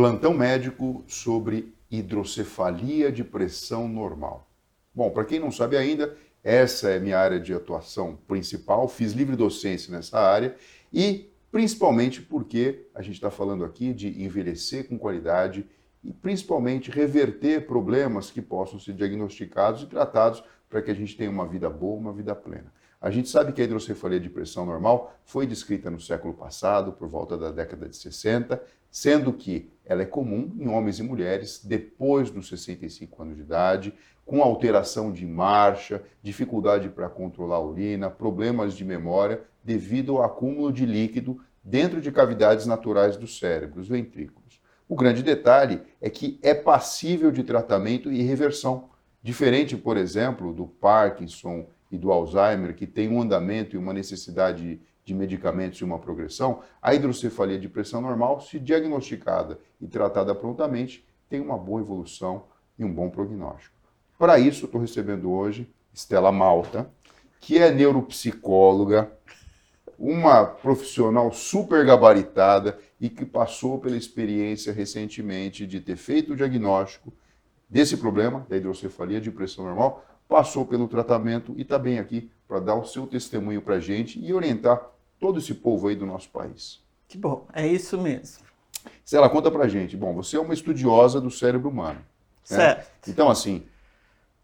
Plantão médico sobre hidrocefalia de pressão normal. Bom, para quem não sabe ainda, essa é minha área de atuação principal. Fiz livre docência nessa área e principalmente porque a gente está falando aqui de envelhecer com qualidade e principalmente reverter problemas que possam ser diagnosticados e tratados para que a gente tenha uma vida boa, uma vida plena. A gente sabe que a hidrocefalia de pressão normal foi descrita no século passado, por volta da década de 60, sendo que ela é comum em homens e mulheres depois dos 65 anos de idade, com alteração de marcha, dificuldade para controlar a urina, problemas de memória devido ao acúmulo de líquido dentro de cavidades naturais do cérebro, os ventrículos. O grande detalhe é que é passível de tratamento e reversão, diferente, por exemplo, do Parkinson e do Alzheimer, que tem um andamento e uma necessidade de medicamentos e uma progressão, a hidrocefalia de pressão normal, se diagnosticada e tratada prontamente, tem uma boa evolução e um bom prognóstico. Para isso, estou recebendo hoje Estela Malta, que é neuropsicóloga, uma profissional super gabaritada e que passou pela experiência recentemente de ter feito o diagnóstico desse problema, da hidrocefalia de pressão normal, passou pelo tratamento e está bem aqui para dar o seu testemunho para a gente e orientar todo esse povo aí do nosso país. Que bom, é isso mesmo. Stella, conta para a gente. Bom, você é uma estudiosa do cérebro humano. Né? Certo. Então, assim,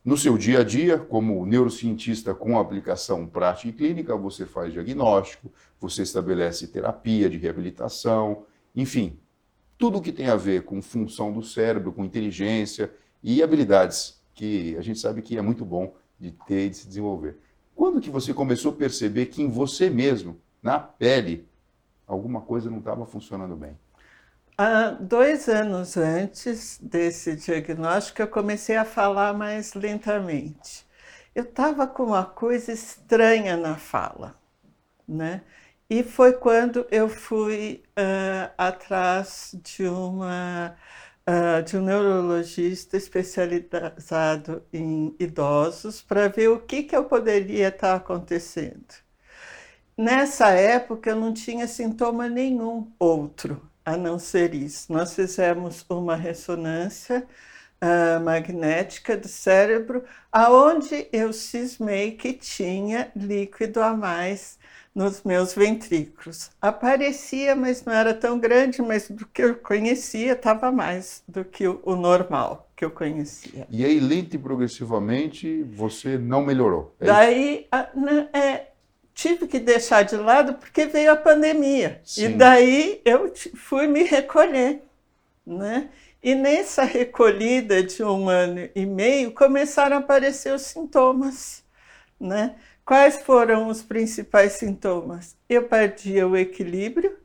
no seu dia a dia, como neurocientista com aplicação prática e clínica, você faz diagnóstico, você estabelece terapia de reabilitação, enfim, tudo que tem a ver com função do cérebro, com inteligência e habilidades que a gente sabe que é muito bom de ter e de se desenvolver. Quando que você começou a perceber que em você mesmo, na pele, alguma coisa não estava funcionando bem? Há dois anos antes desse diagnóstico, eu comecei a falar mais lentamente. Eu estava com uma coisa estranha na fala, né? E foi quando eu fui uh, atrás de uma uh, de um neurologista especializado em idosos para ver o que, que eu poderia estar tá acontecendo. Nessa época eu não tinha sintoma nenhum outro a não ser isso. Nós fizemos uma ressonância uh, magnética do cérebro, aonde eu cismei que tinha líquido a mais nos meus ventrículos. Aparecia, mas não era tão grande, mas do que eu conhecia estava mais do que o, normal que eu conhecia. E aí, lento e progressivamente, você não melhorou? É daí, a, é, tive que deixar de lado porque veio a pandemia. Sim. E daí eu fui me recolher, né? E nessa recolhida de um ano e meio começaram a aparecer os sintomas, né? Quais foram os principais sintomas? Eu perdia o equilíbrio,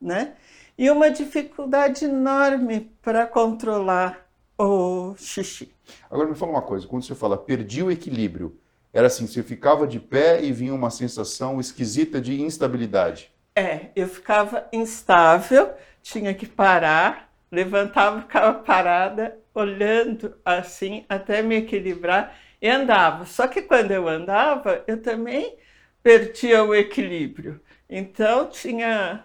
né? E uma dificuldade enorme para controlar o xixi. Agora me fala uma coisa, quando você fala perdi o equilíbrio, era assim, você ficava de pé e vinha uma sensação esquisita de instabilidade. É, eu ficava instável, tinha que parar, levantava, ficava parada, olhando assim até me equilibrar e andava. Só que quando eu andava, eu também perdia o equilíbrio. Então tinha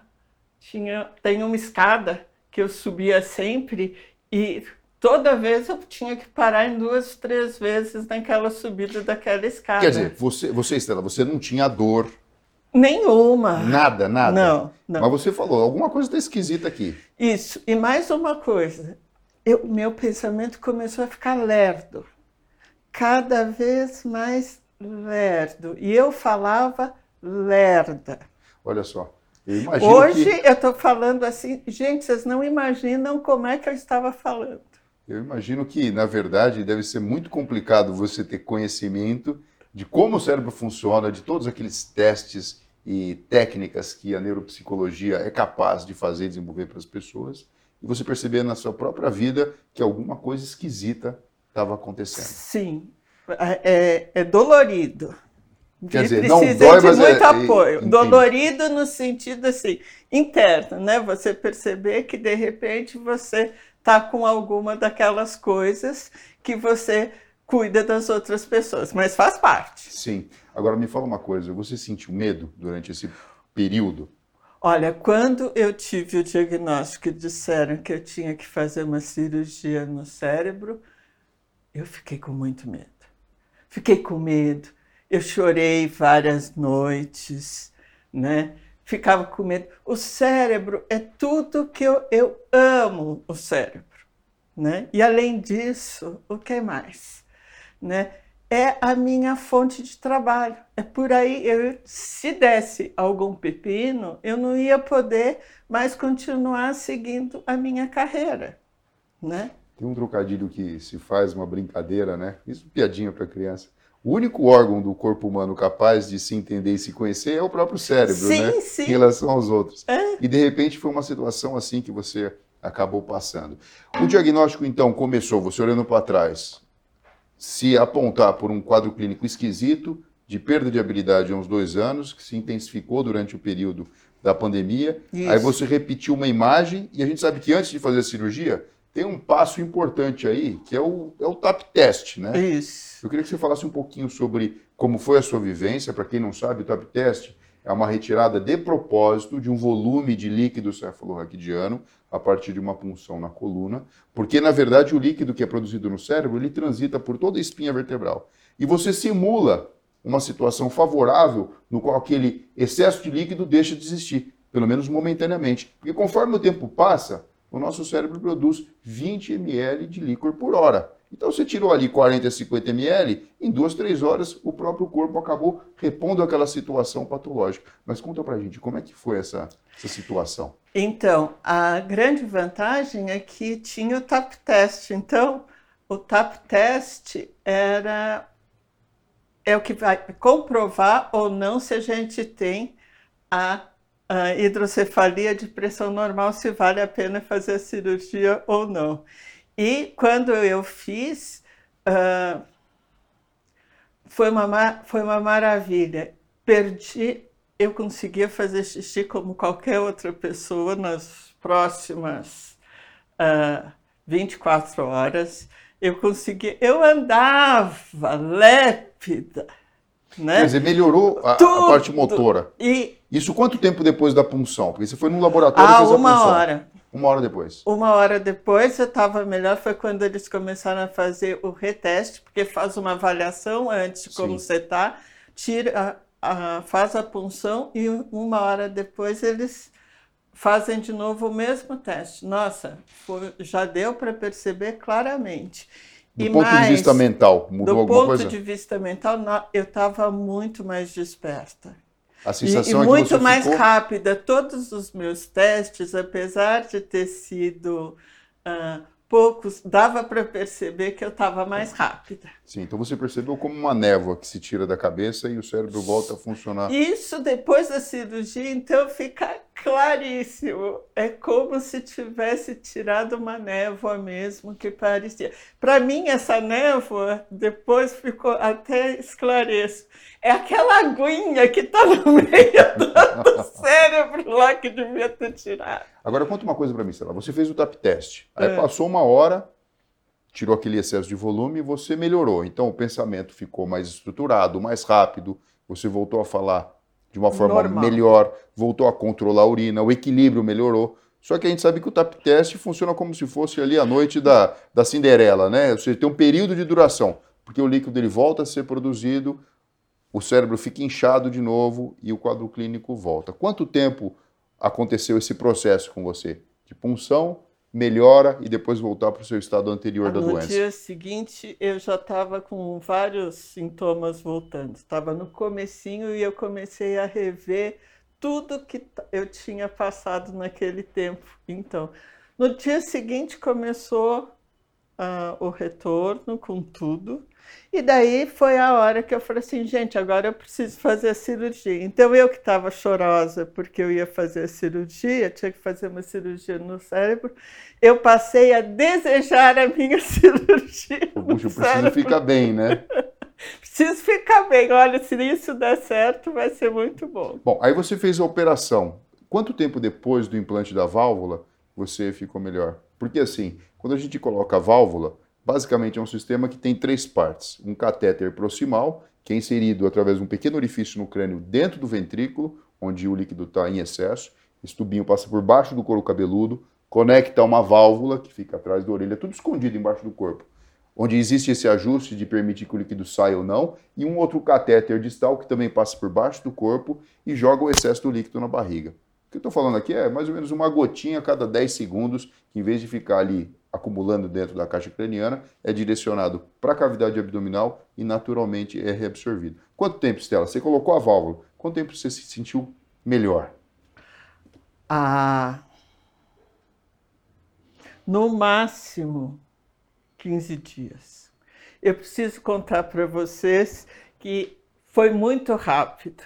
tinha tem uma escada que eu subia sempre e toda vez eu tinha que parar em duas, três vezes naquela subida daquela escada. Quer dizer, você, você Estela, você não tinha dor Nenhuma. Nada, nada. Não, não. Mas você falou, alguma coisa está esquisita aqui. Isso. E mais uma coisa. Eu, meu pensamento começou a ficar lerdo cada vez mais lerdo. E eu falava lerda. Olha só. Eu Hoje que... eu estou falando assim, gente, vocês não imaginam como é que eu estava falando. Eu imagino que, na verdade, deve ser muito complicado você ter conhecimento de como o cérebro funciona, de todos aqueles testes e técnicas que a neuropsicologia é capaz de fazer e desenvolver para as pessoas, e você perceber na sua própria vida que alguma coisa esquisita estava acontecendo. Sim, é, é dolorido. Quer dizer, não dói, de mas muito é, apoio. Dolorido no sentido assim, interno, né? Você perceber que de repente você está com alguma daquelas coisas que você cuida das outras pessoas, mas faz parte. Sim. Agora me fala uma coisa, você sentiu medo durante esse período? Olha, quando eu tive o diagnóstico e disseram que eu tinha que fazer uma cirurgia no cérebro, eu fiquei com muito medo. Fiquei com medo. Eu chorei várias noites, né? Ficava com medo. O cérebro é tudo que eu, eu amo o cérebro, né? E além disso, o que mais, né? É a minha fonte de trabalho. É por aí, eu, se desse algum pepino, eu não ia poder mais continuar seguindo a minha carreira, né? Tem um trocadilho que se faz uma brincadeira, né? Isso piadinha para criança. O único órgão do corpo humano capaz de se entender e se conhecer é o próprio cérebro, sim, né? Sim. Em relação aos outros. É. E de repente foi uma situação assim que você acabou passando. O diagnóstico então começou, você olhando para trás, se apontar por um quadro clínico esquisito, de perda de habilidade há uns dois anos, que se intensificou durante o período da pandemia. Isso. Aí você repetiu uma imagem, e a gente sabe que antes de fazer a cirurgia, tem um passo importante aí, que é o, é o TAP test, né? Isso. Eu queria que você falasse um pouquinho sobre como foi a sua vivência. Para quem não sabe, o TAP test é uma retirada de propósito de um volume de líquido cefalorraquidiano a partir de uma punção na coluna, porque na verdade o líquido que é produzido no cérebro ele transita por toda a espinha vertebral e você simula uma situação favorável no qual aquele excesso de líquido deixa de existir, pelo menos momentaneamente, porque conforme o tempo passa, o nosso cérebro produz 20 ml de líquor por hora. Então você tirou ali 40 a 50 ml, em duas, três horas o próprio corpo acabou repondo aquela situação patológica. Mas conta pra gente, como é que foi essa, essa situação? Então, a grande vantagem é que tinha o TAP test. Então, o TAP test era é o que vai comprovar ou não se a gente tem a, a hidrocefalia de pressão normal, se vale a pena fazer a cirurgia ou não. E quando eu fiz, uh, foi, uma, foi uma maravilha. Perdi, eu conseguia fazer xixi como qualquer outra pessoa nas próximas uh, 24 horas. Eu conseguia, eu andava lépida. Né? Quer dizer, melhorou a, a parte motora. E, Isso quanto tempo depois da punção? Porque você foi no laboratório ah, e fez a uma punção. hora. Uma hora depois. Uma hora depois eu estava melhor, foi quando eles começaram a fazer o reteste, porque faz uma avaliação antes de como Sim. você está, tira, a, a, faz a punção e uma hora depois eles fazem de novo o mesmo teste. Nossa, foi, já deu para perceber claramente. Do e ponto mais, de vista mental, mudou alguma coisa? Do ponto de vista mental, eu estava muito mais desperta. A sensação e, e é muito mais ficou... rápida. Todos os meus testes, apesar de ter sido uh, poucos, dava para perceber que eu estava mais rápida. Sim, então você percebeu como uma névoa que se tira da cabeça e o cérebro volta a funcionar. Isso depois da cirurgia, então fica claríssimo. É como se tivesse tirado uma névoa mesmo que parecia. Para mim, essa névoa depois ficou até esclareço. É aquela aguinha que está no meio do, do, cérebro lá que devia ter tirado. Agora conta uma coisa para mim. Você fez o TAP teste. Aí é. passou uma hora, tirou aquele excesso de volume e você melhorou. Então o pensamento ficou mais estruturado, mais rápido. Você voltou a falar de uma forma Normal. melhor, voltou a controlar a urina, o equilíbrio melhorou. Só que a gente sabe que o TAP teste funciona como se fosse ali a noite da, da Cinderela, né? Ou seja, tem um período de duração, porque o líquido ele volta a ser produzido, o cérebro fica inchado de novo e o quadro clínico volta. Quanto tempo aconteceu esse processo com você? De punção, melhora e depois voltar para o seu estado anterior da no doença? No dia seguinte, eu já estava com vários sintomas voltando. Estava no comecinho e eu comecei a rever tudo que eu tinha passado naquele tempo. Então, no dia seguinte começou uh, o retorno com tudo. E daí foi a hora que eu falei assim, gente, agora eu preciso fazer a cirurgia. Então eu que estava chorosa porque eu ia fazer a cirurgia, tinha que fazer uma cirurgia no cérebro, eu passei a desejar a minha cirurgia. Puxa, eu preciso ficar bem, né? preciso ficar bem. Olha, se isso der certo, vai ser muito bom. Bom, aí você fez a operação. Quanto tempo depois do implante da válvula você ficou melhor? Porque assim, quando a gente coloca a válvula, Basicamente é um sistema que tem três partes: um catéter proximal, que é inserido através de um pequeno orifício no crânio dentro do ventrículo, onde o líquido está em excesso, Esse tubinho passa por baixo do couro cabeludo, conecta uma válvula que fica atrás da orelha, tudo escondido embaixo do corpo, onde existe esse ajuste de permitir que o líquido saia ou não, e um outro catéter distal que também passa por baixo do corpo e joga o excesso do líquido na barriga. O que eu estou falando aqui é mais ou menos uma gotinha a cada 10 segundos, que em vez de ficar ali acumulando dentro da caixa craniana, é direcionado para a cavidade abdominal e naturalmente é reabsorvido. Quanto tempo, Stella? Você colocou a válvula. Quanto tempo você se sentiu melhor? Ah, no máximo 15 dias. Eu preciso contar para vocês que foi muito rápido.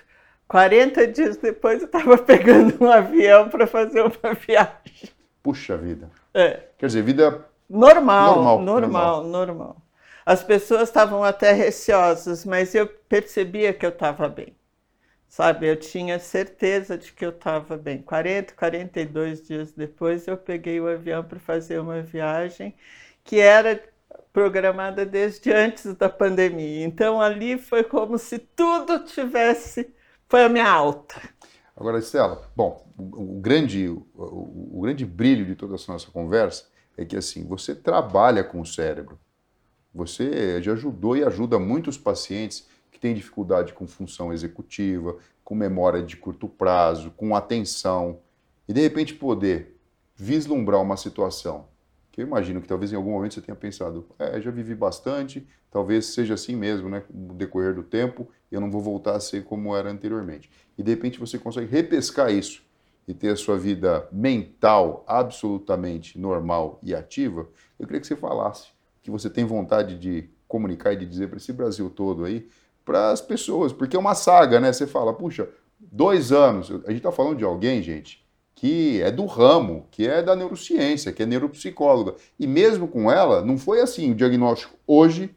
40 dias depois eu estava pegando um avião para fazer uma viagem. Puxa vida. É. Quer dizer, vida Normal, Normal, normal, normal. normal. As pessoas estavam até receosas, mas eu percebia que eu estava bem. Sabe, eu tinha certeza de que eu estava bem. 40, 42 dias depois, eu peguei o avião para fazer uma viagem que era programada desde antes da pandemia. Então, ali foi como se tudo tivesse. Foi a minha alta. Agora, Estela, bom, o, o grande, o, o- grande brilho de toda essa nossa conversa é que assim, você trabalha com o cérebro. Você já ajudou e ajuda muitos pacientes que têm dificuldade com função executiva, com memória de curto prazo, com atenção. E de repente poder vislumbrar uma situação que eu imagino que talvez em algum momento você tenha pensado, é, já vivi bastante, talvez seja assim mesmo, né? Com o decorrer do tempo, eu não vou voltar a ser como era anteriormente. E de repente você consegue repescar isso e ter a sua vida mental absolutamente normal e ativa. Eu queria que você falasse que você tem vontade de comunicar e de dizer para esse Brasil todo aí, para as pessoas, porque é uma saga, né? Você fala, puxa, dois anos, a gente está falando de alguém, gente, que é do ramo, que é da neurociência, que é neuropsicóloga. E mesmo com ela, não foi assim, o diagnóstico hoje,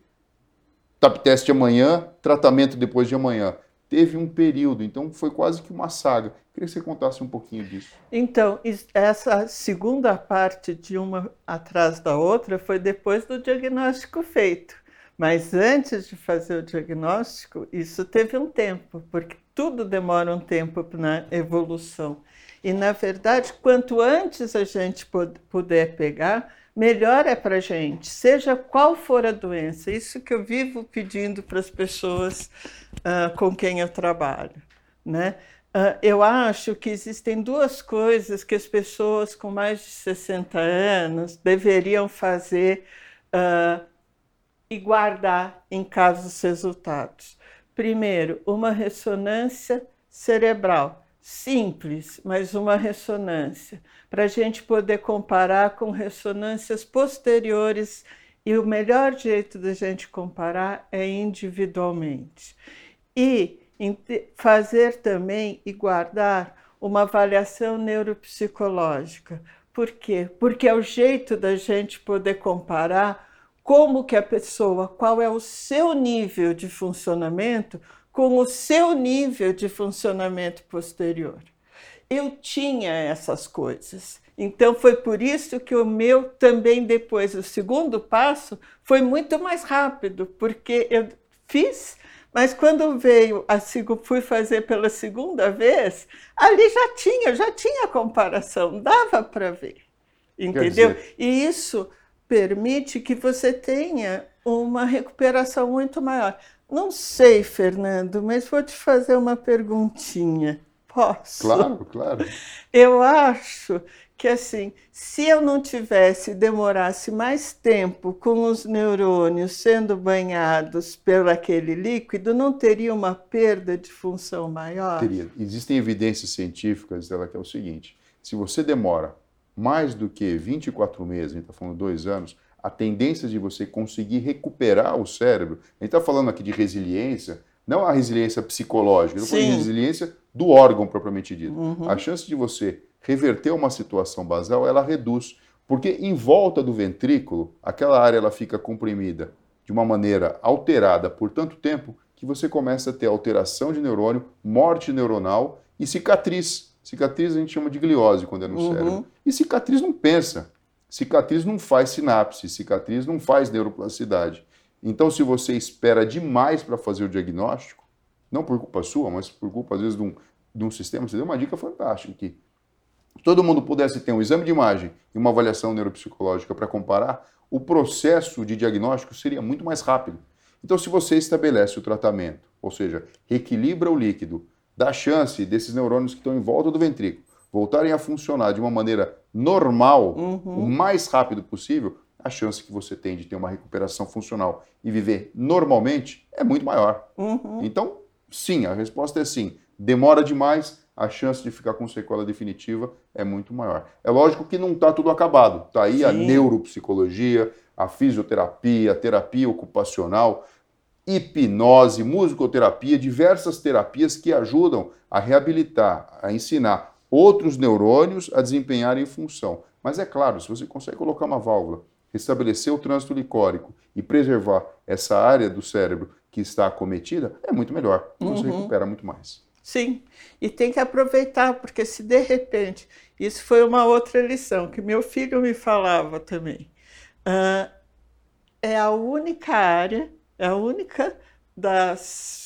TAP teste amanhã, tratamento depois de amanhã. Teve um período, então foi quase que uma saga. Queria que você contasse um pouquinho disso. Então, essa segunda parte de uma atrás da outra foi depois do diagnóstico feito. Mas antes de fazer o diagnóstico, isso teve um tempo, porque tudo demora um tempo na evolução. E, na verdade, quanto antes a gente pu- puder pegar, melhor é para a gente, seja qual for a doença. Isso que eu vivo pedindo para as pessoas ah, com quem eu trabalho. Né? Ah, eu acho que existem duas coisas que as pessoas com mais de 60 anos deveriam fazer ah, e guardar em casa os resultados. Primeiro, uma ressonância cerebral, simples, mas uma ressonância, para a gente poder comparar com ressonâncias posteriores. E o melhor jeito da gente comparar é individualmente. E fazer também e guardar uma avaliação neuropsicológica. Por quê? Porque é o jeito da gente poder comparar como que a pessoa, qual é o seu nível de funcionamento com o seu nível de funcionamento posterior. Eu tinha essas coisas. Então foi por isso que o meu também depois, o segundo passo, foi muito mais rápido, porque eu fiz, mas quando veio a fui fazer pela segunda vez, ali já tinha, já tinha comparação, dava para ver. Entendeu? E isso permite que você tenha uma recuperação muito maior. Não sei, Fernando, mas vou te fazer uma perguntinha. Posso? Claro, claro. Eu acho que assim, se eu não tivesse demorasse mais tempo com os neurônios sendo banhados pelo aquele líquido, não teria uma perda de função maior? Teria. Existem evidências científicas dela que é o seguinte: se você demora mais do que 24 meses, a gente está falando dois anos, a tendência de você conseguir recuperar o cérebro, a gente está falando aqui de resiliência, não a resiliência psicológica, eu estou falando de Sim. resiliência do órgão propriamente dito. Uhum. A chance de você reverter uma situação basal, ela reduz, porque em volta do ventrículo, aquela área ela fica comprimida de uma maneira alterada por tanto tempo que você começa a ter alteração de neurônio, morte neuronal e cicatriz. Cicatriz a gente chama de gliose quando é no Uhum. cérebro. E cicatriz não pensa. Cicatriz não faz sinapse, cicatriz não faz neuroplasticidade. Então, se você espera demais para fazer o diagnóstico, não por culpa sua, mas por culpa, às vezes, de um, de um sistema, você deu uma dica fantástica aqui. Se todo mundo pudesse ter um exame de imagem e uma avaliação neuropsicológica para comparar, o processo de diagnóstico seria muito mais rápido. Então, se você estabelece o tratamento, ou seja, reequilibra o líquido, dá chance desses neurônios que estão em volta do ventrículo voltarem a funcionar de uma maneira normal, uhum. o mais rápido possível, a chance que você tem de ter uma recuperação funcional e viver normalmente é muito maior. Uhum. Então, sim, a resposta é sim. Demora demais, a chance de ficar com sequela definitiva é muito maior. É lógico que não está tudo acabado. Está aí sim. a neuropsicologia, a fisioterapia, a terapia ocupacional, hipnose, musicoterapia, diversas terapias que ajudam a reabilitar, a ensinar outros neurônios a desempenharem função. Mas é claro, se você consegue colocar uma válvula, restabelecer o trânsito licórico e preservar essa área do cérebro que está acometida, é muito melhor. Você uhum. recupera muito mais. Sim, e tem que aproveitar, porque se de repente, isso foi uma outra lição que meu filho me falava também. Uh, é a única área é a única das.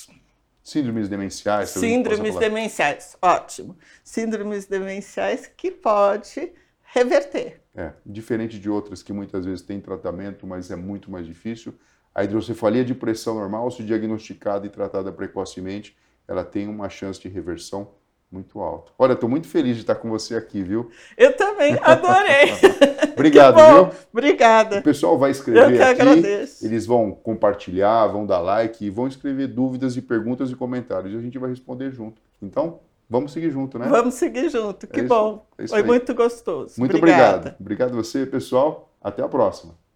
Síndromes demenciais. Síndromes demenciais, ótimo. Síndromes demenciais que pode reverter. É, diferente de outras que muitas vezes têm tratamento, mas é muito mais difícil. A hidrocefalia de pressão normal, se diagnosticada e tratada precocemente, ela tem uma chance de reversão muito alto. Olha, estou muito feliz de estar com você aqui, viu? Eu também, adorei. Obrigado, viu? Obrigada. O pessoal vai escrever Eu que aqui, agradeço. eles vão compartilhar, vão dar like e vão escrever dúvidas e perguntas e comentários e a gente vai responder junto. Então, vamos seguir junto, né? Vamos seguir junto. Que é bom. É Foi aí. muito gostoso. Muito Obrigada. obrigado. Obrigado a você, pessoal. Até a próxima.